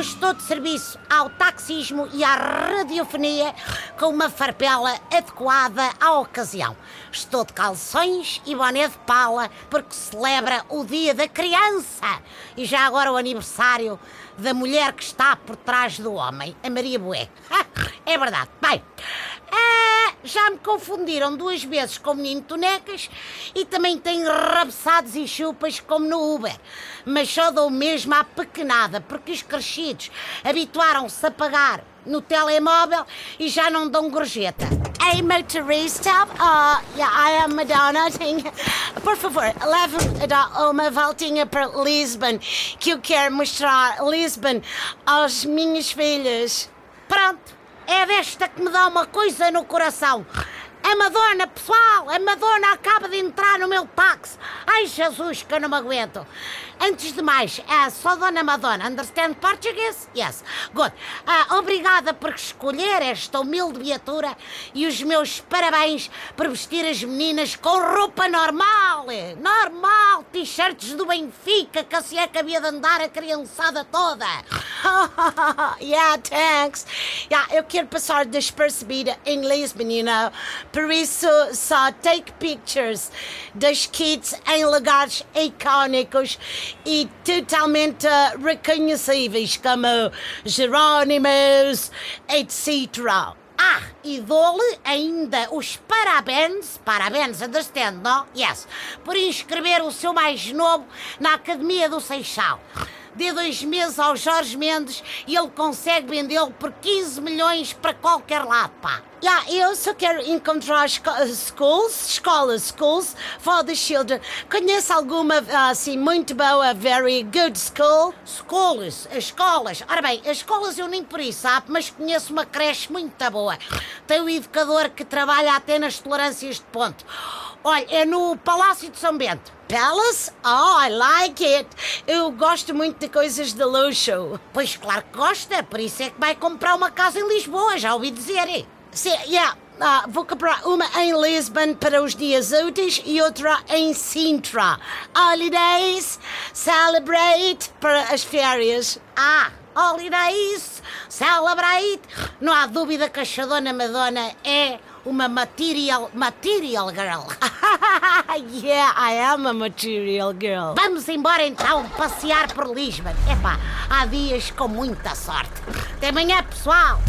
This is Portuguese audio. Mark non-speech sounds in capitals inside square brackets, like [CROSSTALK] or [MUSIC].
Estou de serviço ao taxismo e à radiofonia com uma farpela adequada à ocasião. Estou de calções e boné de pala porque celebra o Dia da Criança e já agora o aniversário da mulher que está por trás do homem, a Maria Bué. [LAUGHS] É verdade. Bem, já me confundiram duas vezes com o menino Tonecas e também tenho rabeçados e chupas como no Uber. Mas só dou mesmo à pequenada, porque os crescidos habituaram-se a pagar no telemóvel e já não dão gorjeta. Hey, motorista, uh, yeah, I am Madonna. [LAUGHS] Por favor, leve-me uma voltinha para Lisbon, que eu quero mostrar Lisbon às minhas filhas. Pronto. É desta que me dá uma coisa no coração. Madonna, pessoal, a Madonna acaba de entrar no meu táxi. Ai, Jesus, que eu não me aguento. Antes de mais, é só Dona Madonna. Understand Portuguese? Yes. Good. Uh, obrigada por escolher esta humilde viatura e os meus parabéns por vestir as meninas com roupa normal. Normal. T-shirts do Benfica, que assim é que havia de andar a criançada toda. [LAUGHS] yeah, thanks. Yeah, eu quero passar despercebida em Lisbon, you know. Por isso, só take pictures das kids em lugares icónicos e totalmente reconhecíveis, como Jerónimos, etc. Ah, e dou-lhe ainda os parabéns, parabéns, understand, não? Yes, por inscrever o seu mais novo na Academia do Seixal dê dois meses ao Jorge Mendes e ele consegue vendê-lo por 15 milhões para qualquer lado, pá. Yeah, eu só quero encontrar schools, escolas, schools for the children. Conhece alguma assim muito boa, very good school? Schools, escolas. Ora bem, as escolas eu nem por isso, sabe, mas conheço uma creche muito boa. Tem um educador que trabalha até nas tolerâncias de ponto. Olha, é no Palácio de São Bento. Palace? Oh, I like it. Eu gosto muito de coisas de luxo. Pois claro que gosta, por isso é que vai comprar uma casa em Lisboa, já ouvi dizer. Sim, yeah. Ah, vou comprar uma em Lisbon para os dias úteis e outra em Sintra. Holidays, celebrate para as férias. Ah, holidays, celebrate. Não há dúvida que a Chadona Madonna é uma material, material girl. [LAUGHS] yeah, I am a material girl. Vamos embora então passear por Lisbon. Epá, há dias com muita sorte. Até amanhã, pessoal.